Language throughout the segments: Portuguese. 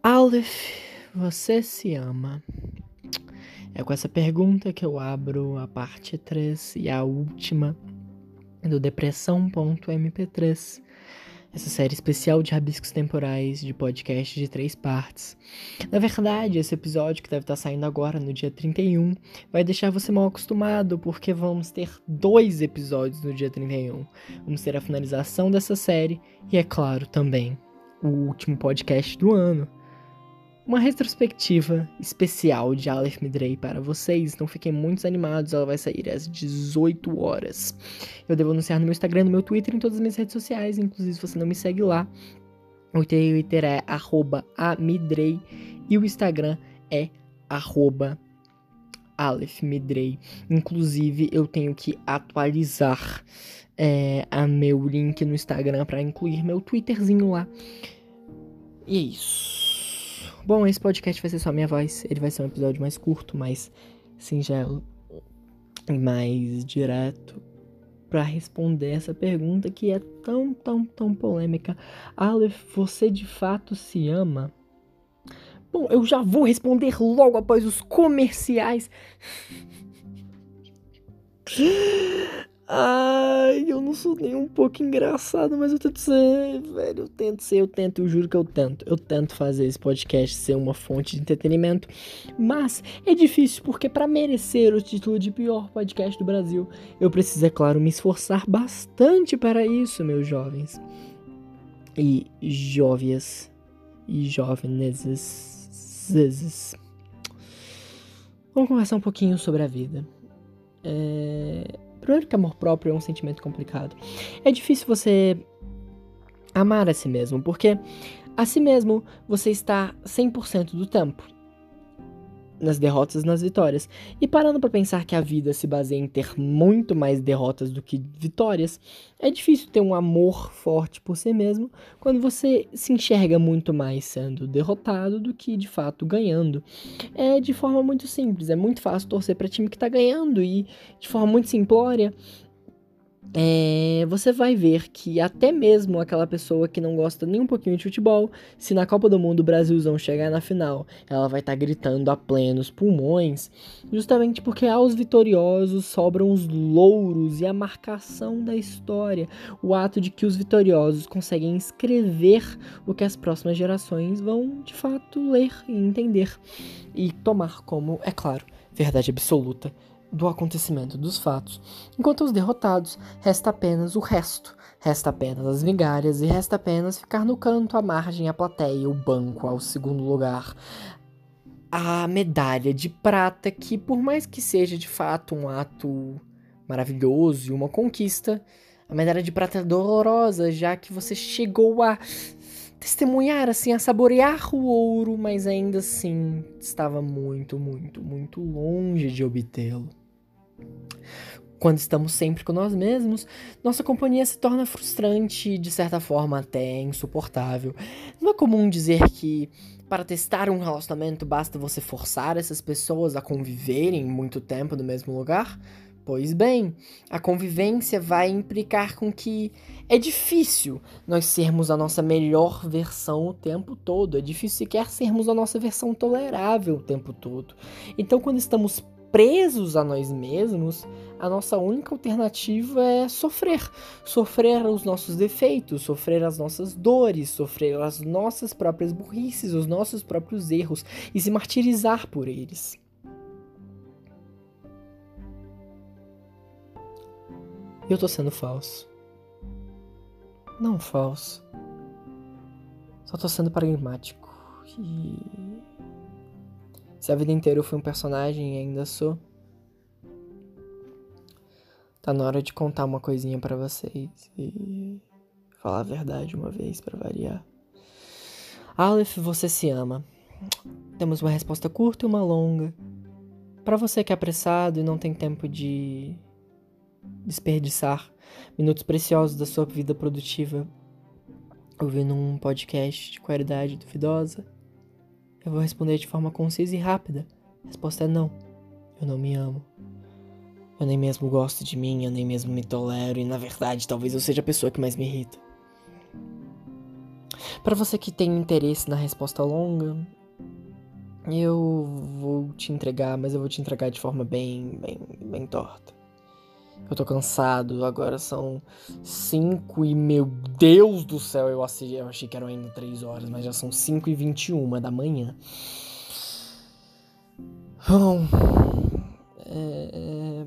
Aleph, você se ama? É com essa pergunta que eu abro a parte 3 e a última do Depressão.mp3, essa série especial de rabiscos temporais de podcast de três partes. Na verdade, esse episódio que deve estar saindo agora, no dia 31, vai deixar você mal acostumado, porque vamos ter dois episódios no dia 31. Vamos ter a finalização dessa série e, é claro, também o último podcast do ano uma retrospectiva especial de Aleph Midrei para vocês. Então fiquem muito animados, ela vai sair às 18 horas. Eu devo anunciar no meu Instagram, no meu Twitter, em todas as minhas redes sociais, inclusive se você não me segue lá. O Twitter é amidrei e o Instagram é arroba. Inclusive, eu tenho que atualizar é, a meu link no Instagram para incluir meu Twitterzinho lá. E é isso. Bom, esse podcast vai ser só minha voz. Ele vai ser um episódio mais curto, mais singelo e mais direto para responder essa pergunta que é tão, tão, tão polêmica. Aleph, você de fato se ama? Bom, eu já vou responder logo após os comerciais. Ai, eu não sou nem um pouco engraçado, mas eu tento ser, velho. Eu tento ser, eu tento, eu juro que eu tento. Eu tento fazer esse podcast ser uma fonte de entretenimento. Mas é difícil, porque para merecer o título de pior podcast do Brasil, eu preciso, é claro, me esforçar bastante para isso, meus jovens. E jovias. E jovens. Vamos conversar um pouquinho sobre a vida. É Primeiro que amor próprio é um sentimento complicado. É difícil você amar a si mesmo, porque a si mesmo você está 100% do tempo nas derrotas nas vitórias. E parando para pensar que a vida se baseia em ter muito mais derrotas do que vitórias, é difícil ter um amor forte por si mesmo quando você se enxerga muito mais sendo derrotado do que de fato ganhando. É de forma muito simples, é muito fácil torcer para time que está ganhando e de forma muito simplória é, você vai ver que até mesmo aquela pessoa que não gosta nem um pouquinho de futebol, se na Copa do Mundo o Brasilzão chegar na final, ela vai estar tá gritando a plenos pulmões, justamente porque aos vitoriosos sobram os louros e a marcação da história, o ato de que os vitoriosos conseguem escrever o que as próximas gerações vão de fato ler e entender e tomar como, é claro, verdade absoluta do acontecimento dos fatos, enquanto aos derrotados resta apenas o resto, resta apenas as migalhas e resta apenas ficar no canto, à margem, a plateia, o banco, ao segundo lugar. A medalha de prata, que por mais que seja de fato um ato maravilhoso e uma conquista, a medalha de prata é dolorosa, já que você chegou a testemunhar, assim, a saborear o ouro, mas ainda assim estava muito, muito, muito longe de obtê-lo. Quando estamos sempre com nós mesmos, nossa companhia se torna frustrante e, de certa forma, até insuportável. Não é comum dizer que para testar um relacionamento basta você forçar essas pessoas a conviverem muito tempo no mesmo lugar? Pois bem, a convivência vai implicar com que é difícil nós sermos a nossa melhor versão o tempo todo, é difícil sequer sermos a nossa versão tolerável o tempo todo. Então, quando estamos presos a nós mesmos, a nossa única alternativa é sofrer. Sofrer os nossos defeitos, sofrer as nossas dores, sofrer as nossas próprias burrices, os nossos próprios erros e se martirizar por eles. Eu tô sendo falso. Não falso. Só tô sendo pragmático. E se a vida inteira eu fui um personagem e ainda sou, tá na hora de contar uma coisinha para vocês e falar a verdade uma vez para variar. Aleph, você se ama. Temos uma resposta curta e uma longa. Para você que é apressado e não tem tempo de desperdiçar minutos preciosos da sua vida produtiva ouvindo um podcast de qualidade duvidosa, eu vou responder de forma concisa e rápida. A resposta é não. Eu não me amo. Eu nem mesmo gosto de mim, eu nem mesmo me tolero, e na verdade talvez eu seja a pessoa que mais me irrita. Para você que tem interesse na resposta longa, eu vou te entregar, mas eu vou te entregar de forma bem, bem, bem torta. Eu tô cansado, agora são 5 e meu Deus do céu, eu, achei, eu achei que eram ainda 3 horas, mas já são 5 e 21 da manhã. Bom, é, é,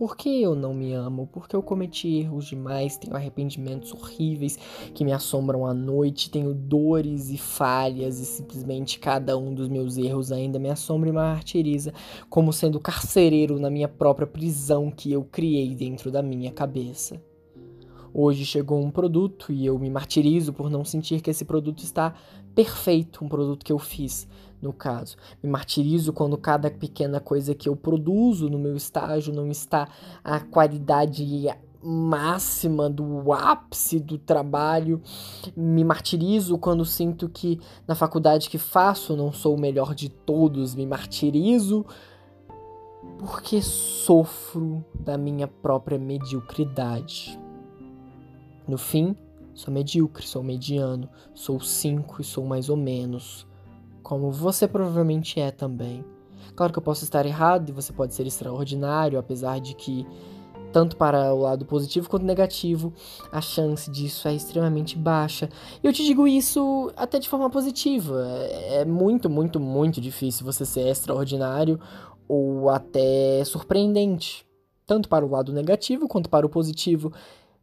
por que eu não me amo? Porque eu cometi erros demais, tenho arrependimentos horríveis que me assombram à noite, tenho dores e falhas e simplesmente cada um dos meus erros ainda me assombra e martiriza, como sendo carcereiro na minha própria prisão que eu criei dentro da minha cabeça. Hoje chegou um produto e eu me martirizo por não sentir que esse produto está perfeito, um produto que eu fiz no caso. Me martirizo quando cada pequena coisa que eu produzo no meu estágio não está a qualidade máxima do ápice do trabalho. Me martirizo quando sinto que na faculdade que faço não sou o melhor de todos. Me martirizo porque sofro da minha própria mediocridade. No fim, sou medíocre, sou mediano, sou cinco e sou mais ou menos como você provavelmente é também. Claro que eu posso estar errado e você pode ser extraordinário, apesar de que, tanto para o lado positivo quanto negativo, a chance disso é extremamente baixa. E eu te digo isso até de forma positiva. É muito, muito, muito difícil você ser extraordinário ou até surpreendente. Tanto para o lado negativo quanto para o positivo.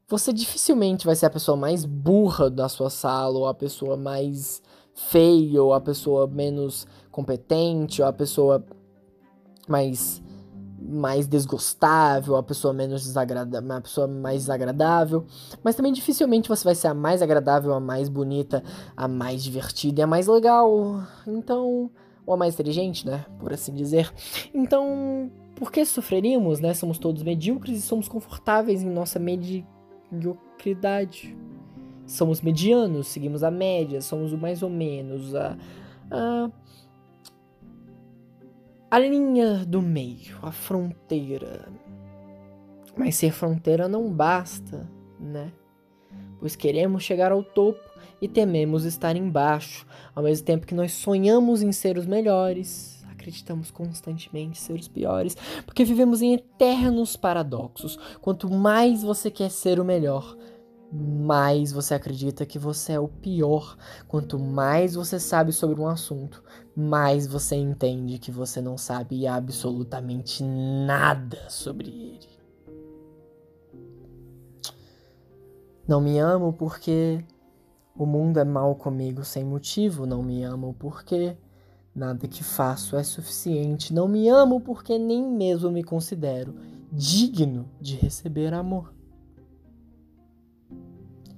Você dificilmente vai ser a pessoa mais burra da sua sala ou a pessoa mais feio, ou a pessoa menos competente, ou a pessoa mais mais desgostável, a pessoa menos desagradável, a pessoa mais desagradável, mas também dificilmente você vai ser a mais agradável, a mais bonita, a mais divertida e a mais legal. Então, ou a mais inteligente, né, por assim dizer. Então, por que sofreríamos, né? Somos todos medíocres e somos confortáveis em nossa mediocridade somos medianos, seguimos a média, somos o mais ou menos, a, a, a linha do meio, a fronteira. Mas ser fronteira não basta, né? Pois queremos chegar ao topo e tememos estar embaixo, ao mesmo tempo que nós sonhamos em ser os melhores, acreditamos constantemente ser os piores, porque vivemos em eternos paradoxos. Quanto mais você quer ser o melhor, mais você acredita que você é o pior. Quanto mais você sabe sobre um assunto, mais você entende que você não sabe absolutamente nada sobre ele. Não me amo porque o mundo é mal comigo sem motivo. Não me amo porque nada que faço é suficiente. Não me amo porque nem mesmo me considero digno de receber amor.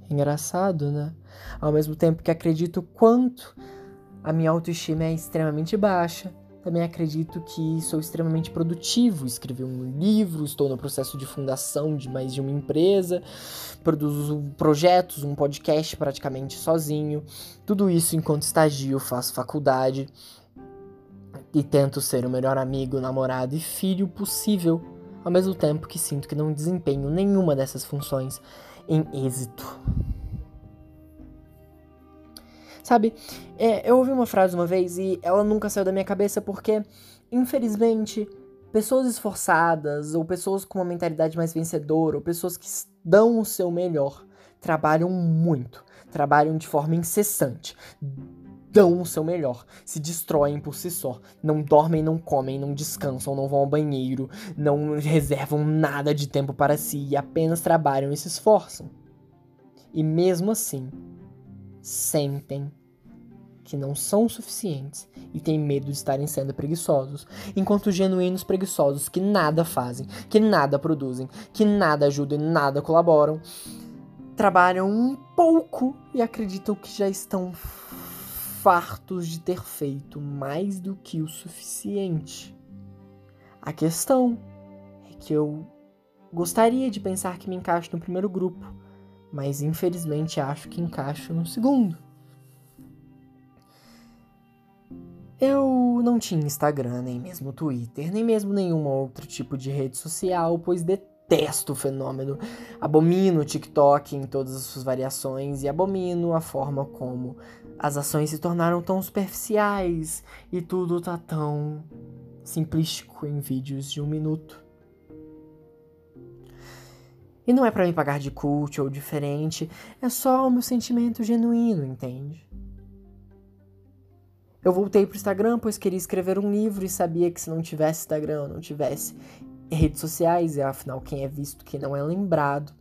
Engraçado, né? Ao mesmo tempo que acredito quanto a minha autoestima é extremamente baixa, também acredito que sou extremamente produtivo. Escrevi um livro, estou no processo de fundação de mais de uma empresa, produzo projetos, um podcast praticamente sozinho. Tudo isso enquanto estagio, faço faculdade e tento ser o melhor amigo, namorado e filho possível, ao mesmo tempo que sinto que não desempenho nenhuma dessas funções em êxito. Sabe, é, eu ouvi uma frase uma vez e ela nunca saiu da minha cabeça porque, infelizmente, pessoas esforçadas, ou pessoas com uma mentalidade mais vencedora, ou pessoas que dão o seu melhor, trabalham muito, trabalham de forma incessante, dão o seu melhor, se destroem por si só, não dormem, não comem, não descansam, não vão ao banheiro, não reservam nada de tempo para si e apenas trabalham e se esforçam. E mesmo assim, sentem que não são suficientes e têm medo de estarem sendo preguiçosos, enquanto os genuínos preguiçosos que nada fazem, que nada produzem, que nada ajudam e nada colaboram, trabalham um pouco e acreditam que já estão fartos de ter feito mais do que o suficiente. A questão é que eu gostaria de pensar que me encaixo no primeiro grupo, mas infelizmente acho que encaixo no segundo. Eu não tinha Instagram, nem mesmo Twitter, nem mesmo nenhum outro tipo de rede social, pois detesto o fenômeno. Abomino o TikTok em todas as suas variações e abomino a forma como as ações se tornaram tão superficiais e tudo tá tão simplístico em vídeos de um minuto. E não é para me pagar de cult ou diferente, é só o meu sentimento genuíno, entende? Eu voltei pro Instagram pois queria escrever um livro e sabia que se não tivesse Instagram, não tivesse redes sociais, e afinal quem é visto, quem não é lembrado,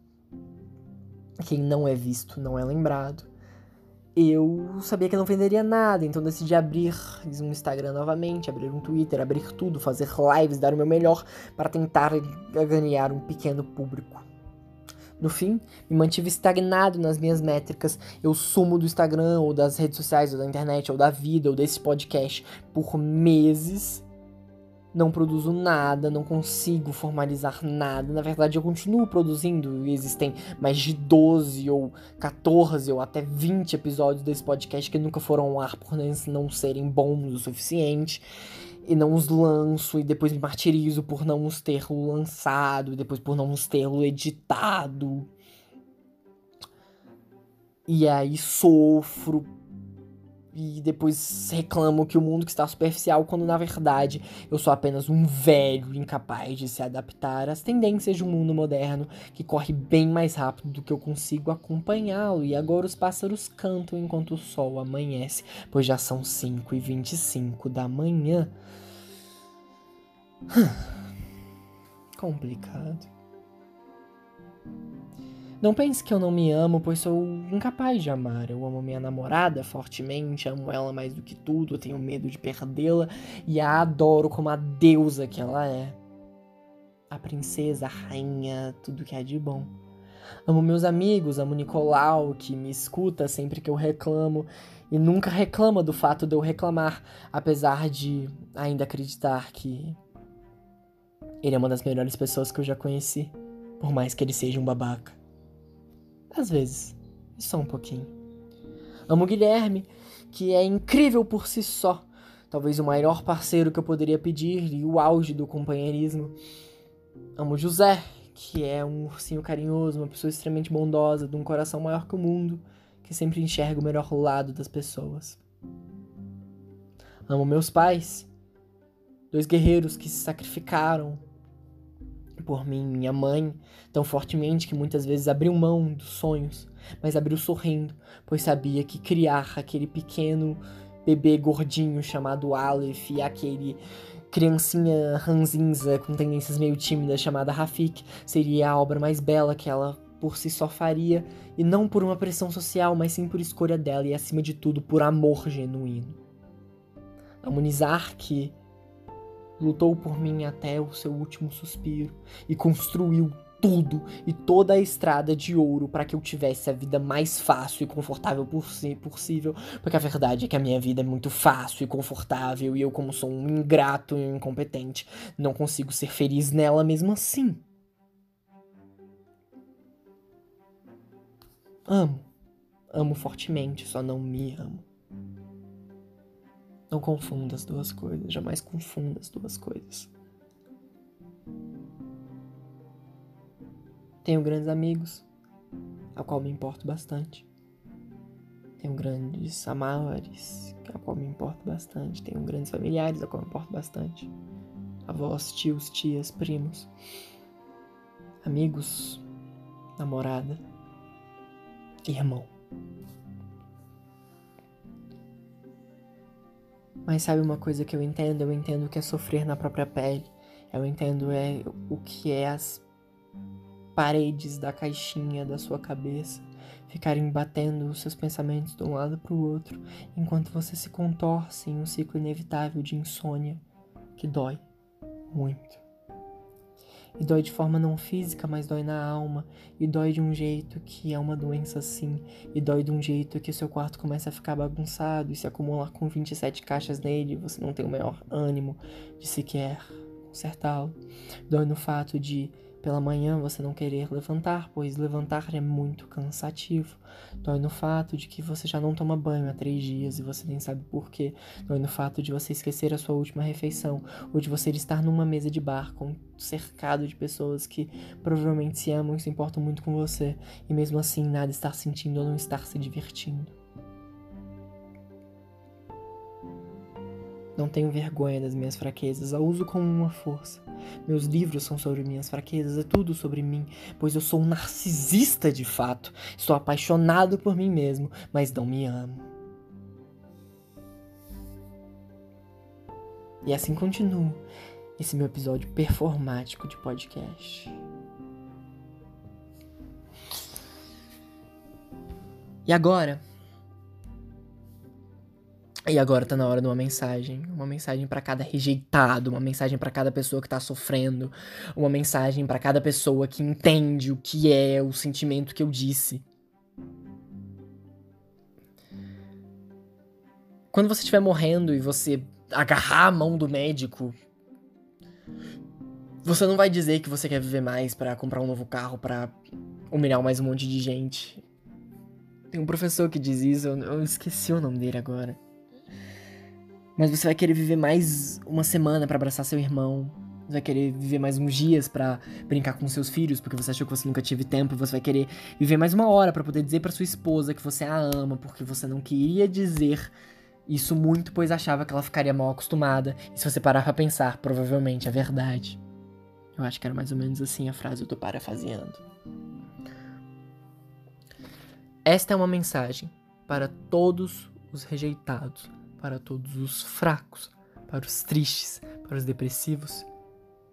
quem não é visto não é lembrado eu sabia que não venderia nada, então decidi abrir um Instagram novamente, abrir um Twitter, abrir tudo, fazer lives, dar o meu melhor para tentar ganhar um pequeno público. No fim, me mantive estagnado nas minhas métricas. Eu sumo do Instagram, ou das redes sociais, ou da internet, ou da vida, ou desse podcast por meses não produzo nada, não consigo formalizar nada. Na verdade, eu continuo produzindo. Existem mais de 12 ou 14 ou até 20 episódios desse podcast que nunca foram ao ar por não serem bons o suficiente. E não os lanço, e depois me martirizo por não os ter lançado, e depois por não os ter editado. E aí sofro e depois reclamo que o mundo que está superficial, quando na verdade eu sou apenas um velho incapaz de se adaptar às tendências de um mundo moderno que corre bem mais rápido do que eu consigo acompanhá-lo. E agora os pássaros cantam enquanto o sol amanhece, pois já são 5 e 25 da manhã. Complicado. Não pense que eu não me amo, pois sou incapaz de amar. Eu amo minha namorada fortemente, amo ela mais do que tudo, tenho medo de perdê-la e a adoro como a deusa que ela é. A princesa, a rainha, tudo que é de bom. Amo meus amigos, amo Nicolau, que me escuta sempre que eu reclamo e nunca reclama do fato de eu reclamar, apesar de ainda acreditar que ele é uma das melhores pessoas que eu já conheci, por mais que ele seja um babaca. Às vezes, só um pouquinho. Amo Guilherme, que é incrível por si só. Talvez o maior parceiro que eu poderia pedir e o auge do companheirismo. Amo José, que é um ursinho carinhoso, uma pessoa extremamente bondosa, de um coração maior que o mundo, que sempre enxerga o melhor lado das pessoas. Amo meus pais, dois guerreiros que se sacrificaram por mim, minha mãe, tão fortemente que muitas vezes abriu mão dos sonhos, mas abriu sorrindo, pois sabia que criar aquele pequeno bebê gordinho chamado Aleph e aquele criancinha ranzinza com tendências meio tímidas chamada Rafik seria a obra mais bela que ela por si só faria, e não por uma pressão social, mas sim por escolha dela e acima de tudo por amor genuíno. Amunizar que lutou por mim até o seu último suspiro e construiu tudo e toda a estrada de ouro para que eu tivesse a vida mais fácil e confortável possível, porque a verdade é que a minha vida é muito fácil e confortável e eu como sou um ingrato e um incompetente, não consigo ser feliz nela mesmo assim. Amo. Amo fortemente, só não me amo. Não confunda as duas coisas, jamais confunda as duas coisas. Tenho grandes amigos, a qual me importo bastante. Tenho grandes amores, a qual me importo bastante. Tenho grandes familiares, a qual me importo bastante. Avós, tios, tias, primos, amigos, namorada, irmão. Mas sabe uma coisa que eu entendo? Eu entendo o que é sofrer na própria pele. Eu entendo é o que é as paredes da caixinha da sua cabeça ficarem batendo os seus pensamentos de um lado para o outro, enquanto você se contorce em um ciclo inevitável de insônia que dói muito. E dói de forma não física, mas dói na alma. E dói de um jeito que é uma doença sim. E dói de um jeito que seu quarto começa a ficar bagunçado e se acumular com 27 caixas nele, você não tem o maior ânimo de sequer consertá-lo. Dói no fato de pela manhã você não querer levantar, pois levantar é muito cansativo. Dói no fato de que você já não toma banho há três dias e você nem sabe por quê. Dói no fato de você esquecer a sua última refeição ou de você estar numa mesa de bar com cercado de pessoas que provavelmente se amam e se importam muito com você e mesmo assim nada estar sentindo ou não estar se divertindo. Não tenho vergonha das minhas fraquezas, a uso como uma força. Meus livros são sobre minhas fraquezas, é tudo sobre mim, pois eu sou um narcisista de fato. Estou apaixonado por mim mesmo, mas não me amo. E assim continuo esse meu episódio performático de podcast. E agora, e agora tá na hora de uma mensagem, uma mensagem para cada rejeitado, uma mensagem para cada pessoa que tá sofrendo, uma mensagem para cada pessoa que entende o que é o sentimento que eu disse. Quando você estiver morrendo e você agarrar a mão do médico, você não vai dizer que você quer viver mais para comprar um novo carro, para humilhar mais um monte de gente. Tem um professor que diz isso, eu esqueci o nome dele agora. Mas você vai querer viver mais uma semana para abraçar seu irmão. Você vai querer viver mais uns dias para brincar com seus filhos, porque você achou que você nunca teve tempo. Você vai querer viver mais uma hora para poder dizer para sua esposa que você a ama, porque você não queria dizer isso muito, pois achava que ela ficaria mal acostumada. E se você parar pra pensar, provavelmente é verdade. Eu acho que era mais ou menos assim a frase, eu tô parafraseando. Esta é uma mensagem para todos os rejeitados para todos os fracos, para os tristes, para os depressivos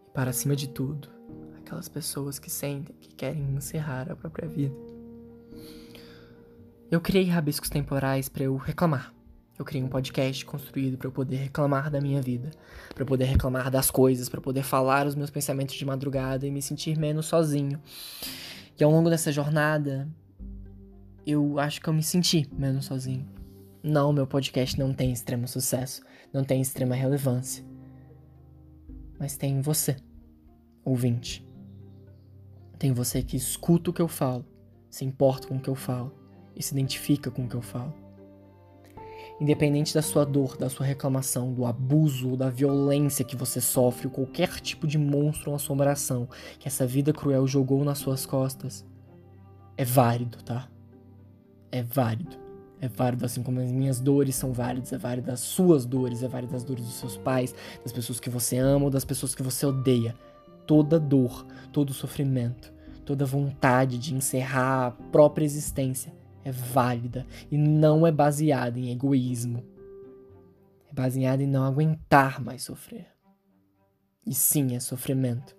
e para acima de tudo, aquelas pessoas que sentem que querem encerrar a própria vida. Eu criei rabiscos temporais para eu reclamar. Eu criei um podcast construído para eu poder reclamar da minha vida, para eu poder reclamar das coisas, para poder falar os meus pensamentos de madrugada e me sentir menos sozinho. E ao longo dessa jornada, eu acho que eu me senti menos sozinho. Não, meu podcast não tem extremo sucesso, não tem extrema relevância. Mas tem você, ouvinte. Tem você que escuta o que eu falo, se importa com o que eu falo e se identifica com o que eu falo. Independente da sua dor, da sua reclamação, do abuso ou da violência que você sofre, ou qualquer tipo de monstro ou assombração que essa vida cruel jogou nas suas costas, é válido, tá? É válido. É válido, assim como as minhas dores são válidas, é válido as suas dores, é válido as dores dos seus pais, das pessoas que você ama ou das pessoas que você odeia. Toda dor, todo sofrimento, toda vontade de encerrar a própria existência é válida e não é baseada em egoísmo. É baseada em não aguentar mais sofrer. E sim, é sofrimento.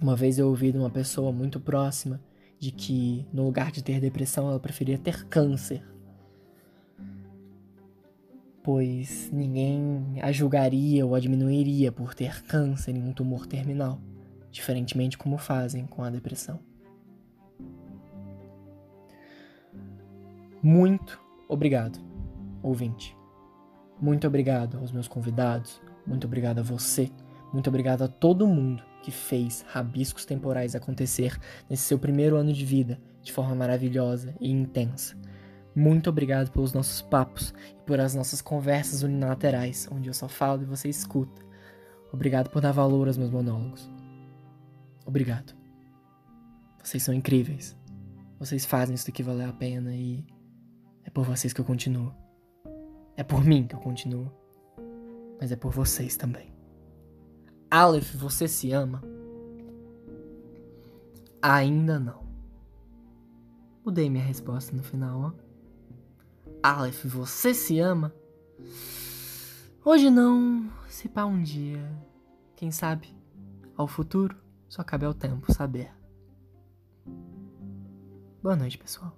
Uma vez eu ouvi de uma pessoa muito próxima de que no lugar de ter depressão ela preferia ter câncer. Pois ninguém a julgaria ou a diminuiria por ter câncer em um tumor terminal, diferentemente como fazem com a depressão. Muito obrigado, ouvinte. Muito obrigado aos meus convidados, muito obrigado a você, muito obrigado a todo mundo que fez rabiscos temporais acontecer nesse seu primeiro ano de vida de forma maravilhosa e intensa. Muito obrigado pelos nossos papos e por as nossas conversas unilaterais, onde eu só falo e você escuta. Obrigado por dar valor aos meus monólogos. Obrigado. Vocês são incríveis. Vocês fazem isso aqui valer a pena e é por vocês que eu continuo. É por mim que eu continuo. Mas é por vocês também. Aleph, você se ama? Ainda não. Mudei minha resposta no final, ó. Aleph, você se ama? Hoje não, se pá um dia. Quem sabe? Ao futuro, só cabe ao tempo saber. Boa noite, pessoal.